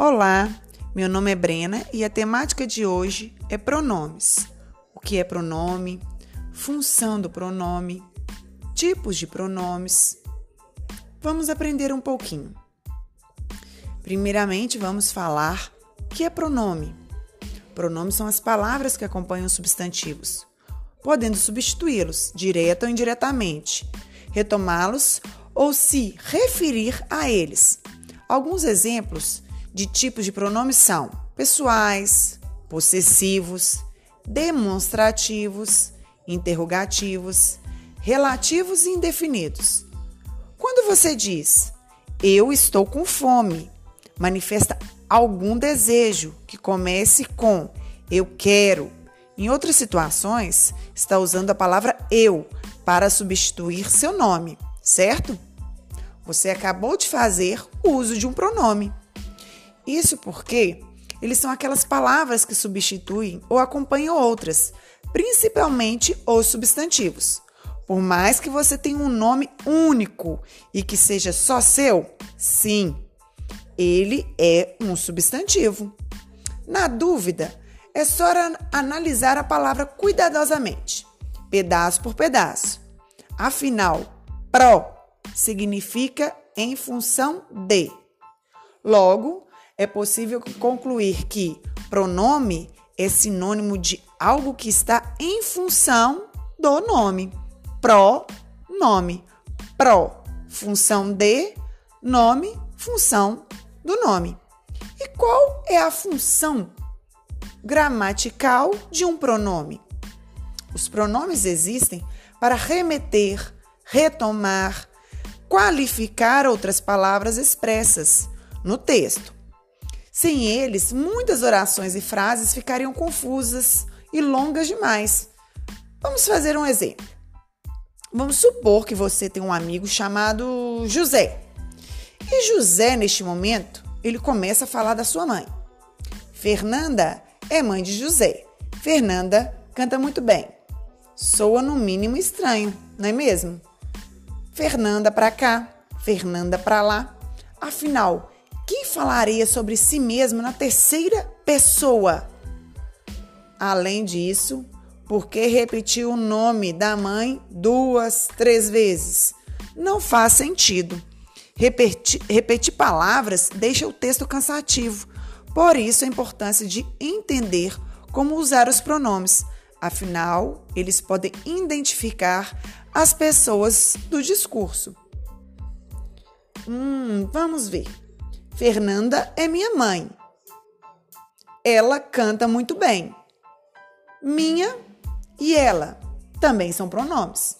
Olá, meu nome é Brena e a temática de hoje é pronomes. O que é pronome? Função do pronome? Tipos de pronomes? Vamos aprender um pouquinho. Primeiramente, vamos falar o que é pronome. Pronomes são as palavras que acompanham substantivos, podendo substituí-los, direta ou indiretamente, retomá-los ou se referir a eles. Alguns exemplos de tipos de pronomes são pessoais, possessivos, demonstrativos, interrogativos, relativos e indefinidos. Quando você diz eu estou com fome, manifesta algum desejo que comece com eu quero. Em outras situações, está usando a palavra eu para substituir seu nome, certo? Você acabou de fazer uso de um pronome. Isso porque eles são aquelas palavras que substituem ou acompanham outras, principalmente os substantivos. Por mais que você tenha um nome único e que seja só seu, sim, ele é um substantivo. Na dúvida, é só analisar a palavra cuidadosamente, pedaço por pedaço. Afinal, pró significa em função de. Logo, é possível concluir que pronome é sinônimo de algo que está em função do nome. Pro, nome. Pro, função de, nome, função do nome. E qual é a função gramatical de um pronome? Os pronomes existem para remeter, retomar, qualificar outras palavras expressas no texto. Sem eles, muitas orações e frases ficariam confusas e longas demais. Vamos fazer um exemplo. Vamos supor que você tem um amigo chamado José. E José, neste momento, ele começa a falar da sua mãe. Fernanda é mãe de José. Fernanda canta muito bem. Soa no mínimo estranho, não é mesmo? Fernanda para cá, Fernanda para lá. Afinal, quem falaria sobre si mesmo na terceira pessoa? Além disso, por que repetir o nome da mãe duas, três vezes? Não faz sentido. Repetir, repetir palavras deixa o texto cansativo. Por isso, a importância de entender como usar os pronomes. Afinal, eles podem identificar as pessoas do discurso. Hum, vamos ver. Fernanda é minha mãe. Ela canta muito bem. Minha e ela também são pronomes.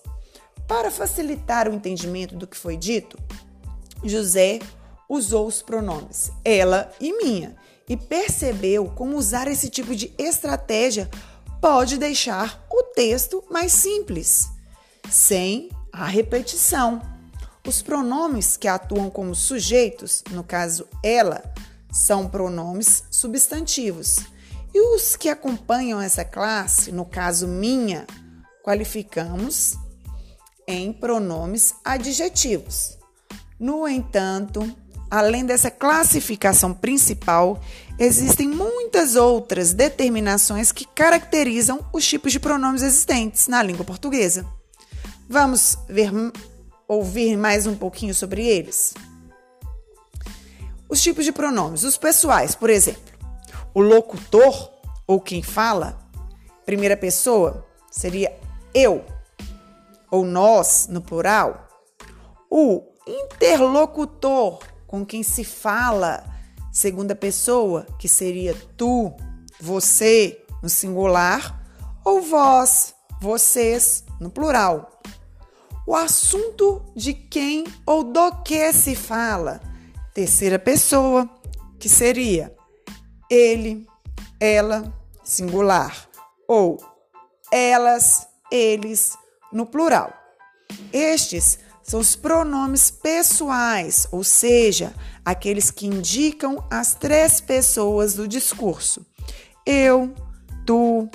Para facilitar o entendimento do que foi dito, José usou os pronomes ela e minha e percebeu como usar esse tipo de estratégia pode deixar o texto mais simples, sem a repetição. Os pronomes que atuam como sujeitos, no caso ela, são pronomes substantivos. E os que acompanham essa classe, no caso minha, qualificamos em pronomes adjetivos. No entanto, além dessa classificação principal, existem muitas outras determinações que caracterizam os tipos de pronomes existentes na língua portuguesa. Vamos ver ouvir mais um pouquinho sobre eles? Os tipos de pronomes. Os pessoais, por exemplo. O locutor, ou quem fala, primeira pessoa, seria eu, ou nós, no plural. O interlocutor, com quem se fala, segunda pessoa, que seria tu, você, no singular, ou vós, vocês, no plural o assunto de quem ou do que se fala. Terceira pessoa, que seria ele, ela, singular, ou elas, eles, no plural. Estes são os pronomes pessoais, ou seja, aqueles que indicam as três pessoas do discurso: eu, tu,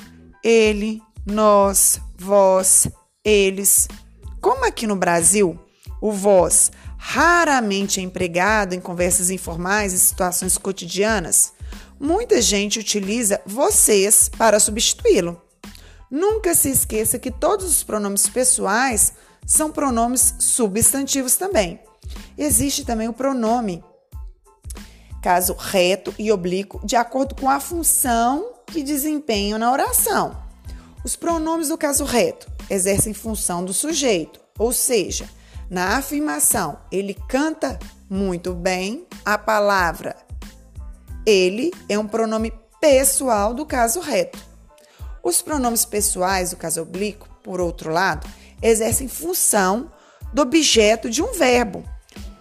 ele, nós, vós, eles, como aqui no Brasil o vós raramente é empregado em conversas informais e situações cotidianas, muita gente utiliza vocês para substituí-lo. Nunca se esqueça que todos os pronomes pessoais são pronomes substantivos também. Existe também o pronome caso reto e oblíquo, de acordo com a função que desempenham na oração. Os pronomes do caso reto exercem função do sujeito, ou seja, na afirmação ele canta muito bem, a palavra ele é um pronome pessoal do caso reto. Os pronomes pessoais do caso oblíquo, por outro lado, exercem função do objeto de um verbo,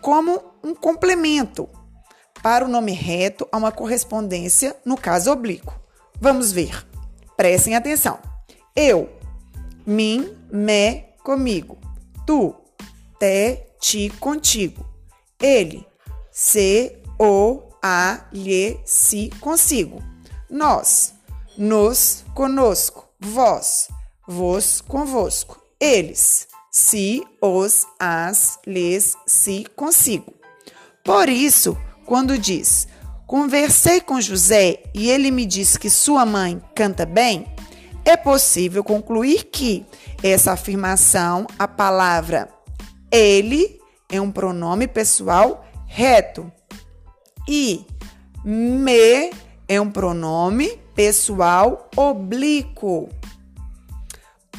como um complemento. Para o nome reto, há uma correspondência no caso oblíquo. Vamos ver. Prestem atenção. Eu, mim, me, comigo. Tu, te, ti, contigo. Ele, se, o, a, lhe, si, consigo. Nós, nos, conosco. Vós, vos, convosco. Eles, si, os, as, lhes, si, consigo. Por isso, quando diz: Conversei com José e ele me disse que sua mãe canta bem, é possível concluir que essa afirmação, a palavra ele, é um pronome pessoal reto e me é um pronome pessoal oblíquo.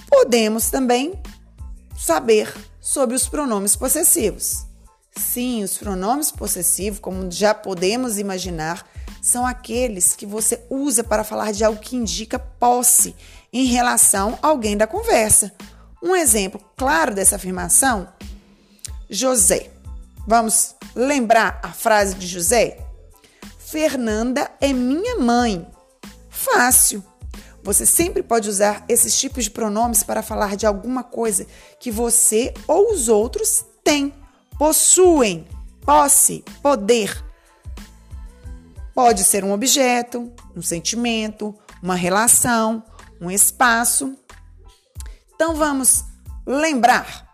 Podemos também saber sobre os pronomes possessivos. Sim, os pronomes possessivos, como já podemos imaginar, são aqueles que você usa para falar de algo que indica posse em relação a alguém da conversa. Um exemplo claro dessa afirmação: José. Vamos lembrar a frase de José? Fernanda é minha mãe. Fácil. Você sempre pode usar esses tipos de pronomes para falar de alguma coisa que você ou os outros têm possuem posse, poder. Pode ser um objeto, um sentimento, uma relação, um espaço. Então vamos lembrar: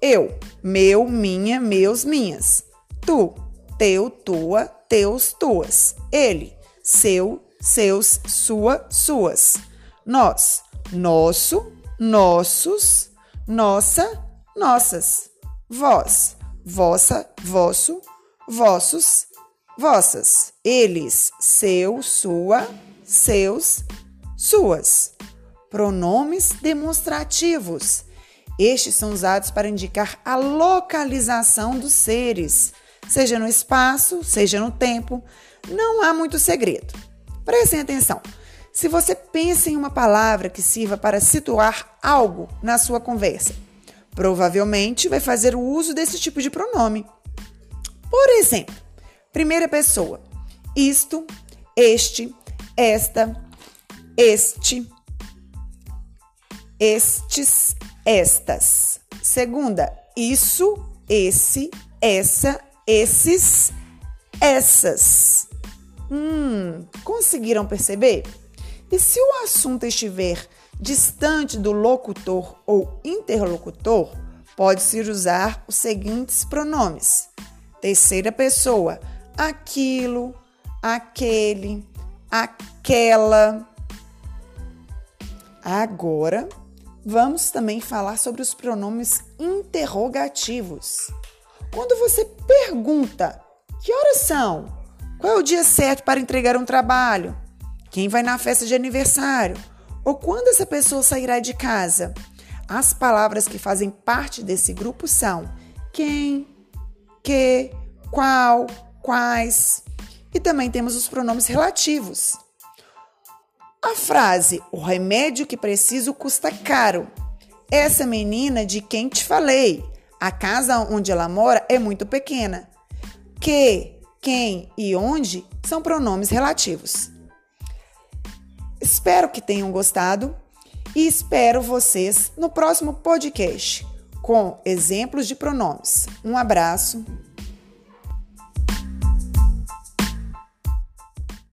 eu, meu, minha, meus, minhas. Tu, teu, tua, teus, tuas. Ele, seu, seus, sua, suas. Nós, nosso, nossos, nossa, nossas. Vós, vossa, vosso, vossos, vossas, eles, seu, sua, seus, suas. Pronomes demonstrativos. Estes são usados para indicar a localização dos seres, seja no espaço, seja no tempo. Não há muito segredo. Prestem atenção. Se você pensa em uma palavra que sirva para situar algo na sua conversa, Provavelmente vai fazer o uso desse tipo de pronome. Por exemplo, primeira pessoa: isto, este, esta, este, estes, estas. Segunda, isso, esse, essa, esses, essas. Hum, conseguiram perceber? E se o assunto estiver distante do locutor ou interlocutor, pode-se usar os seguintes pronomes: terceira pessoa, aquilo, aquele, aquela. Agora, vamos também falar sobre os pronomes interrogativos. Quando você pergunta: que horas são? Qual é o dia certo para entregar um trabalho? Quem vai na festa de aniversário? Ou quando essa pessoa sairá de casa? As palavras que fazem parte desse grupo são quem, que, qual, quais. E também temos os pronomes relativos. A frase o remédio que preciso custa caro. Essa menina de quem te falei. A casa onde ela mora é muito pequena. Que, quem e onde são pronomes relativos. Espero que tenham gostado e espero vocês no próximo podcast com exemplos de pronomes. Um abraço.